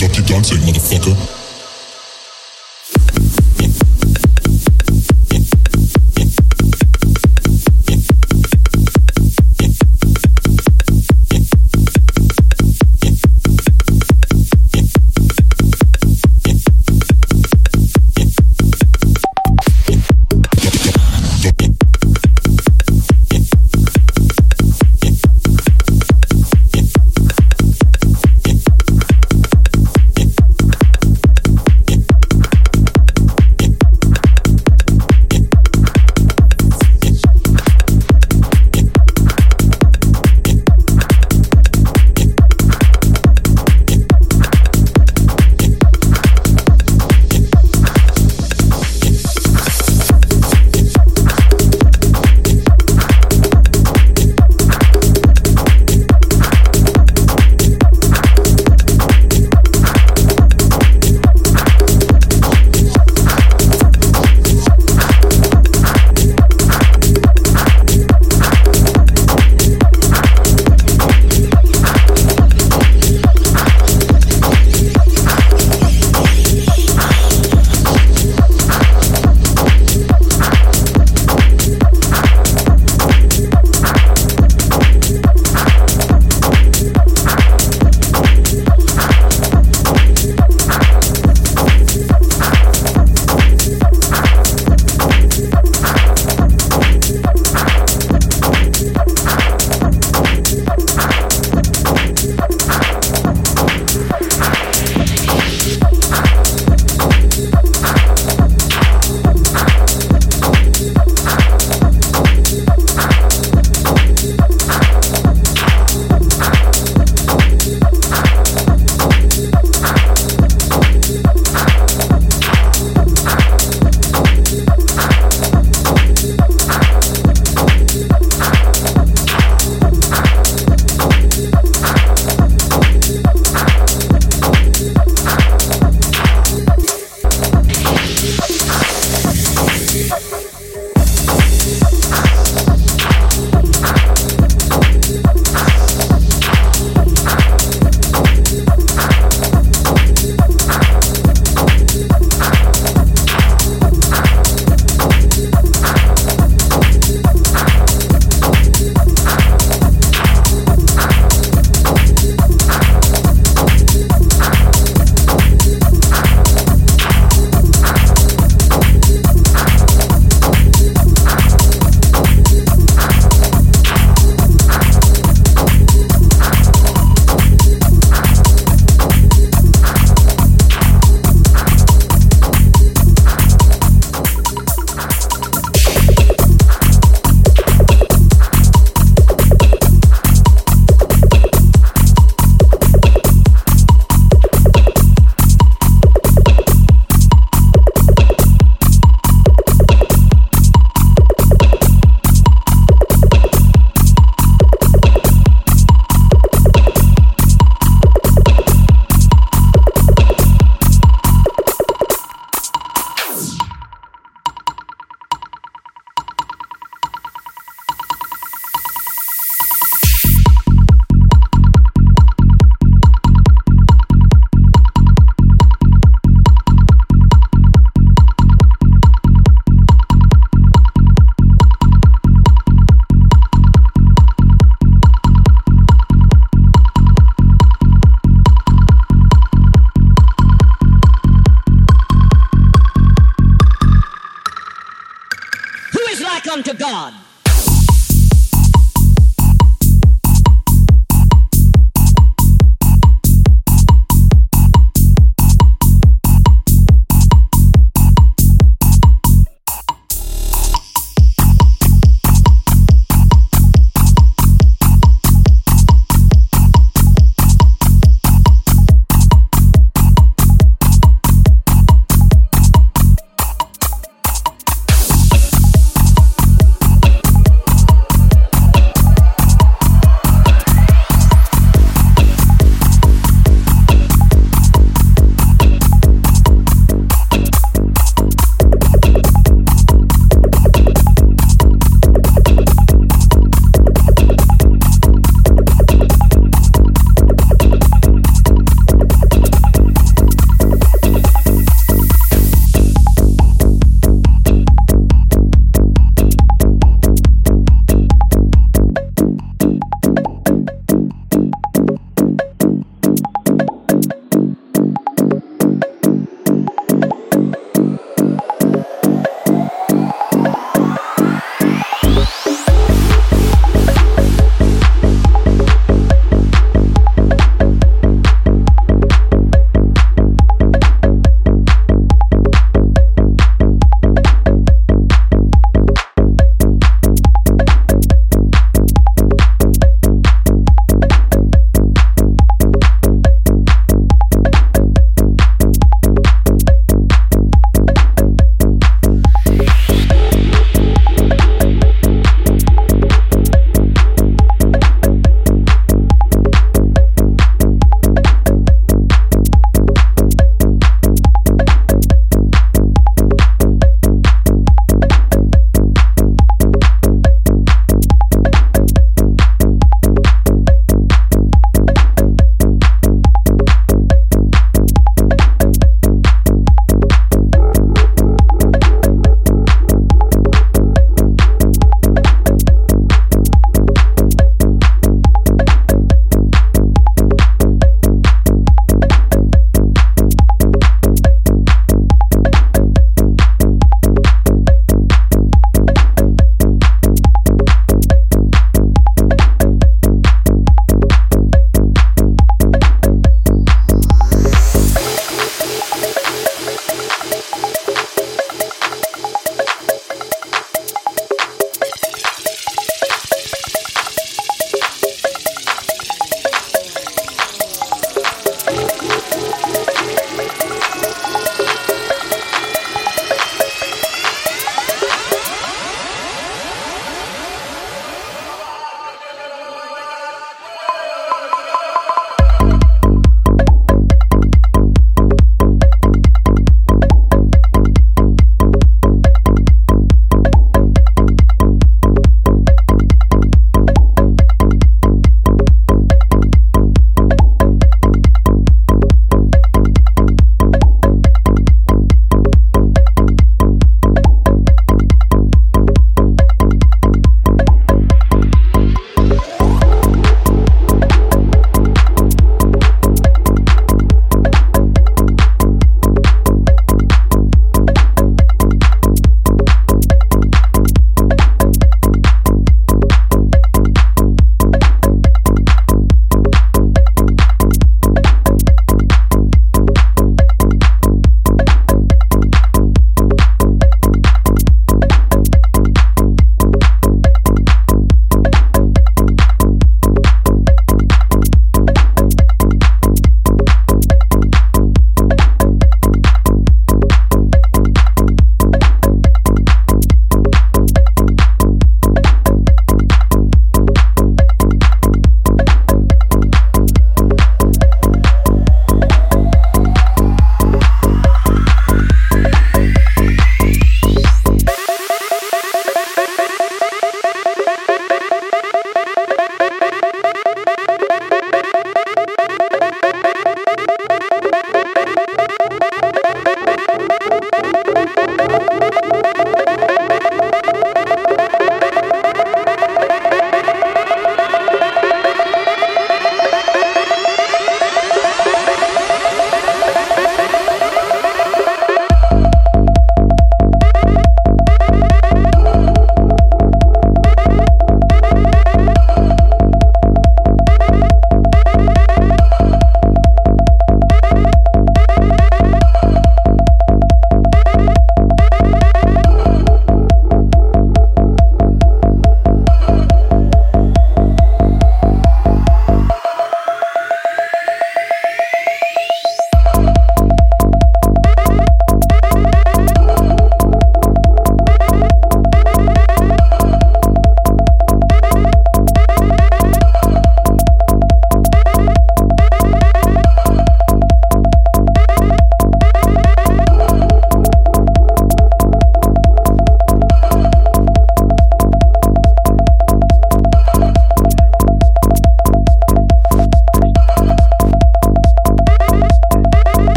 Ducky dancing, motherfucker.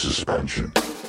suspension.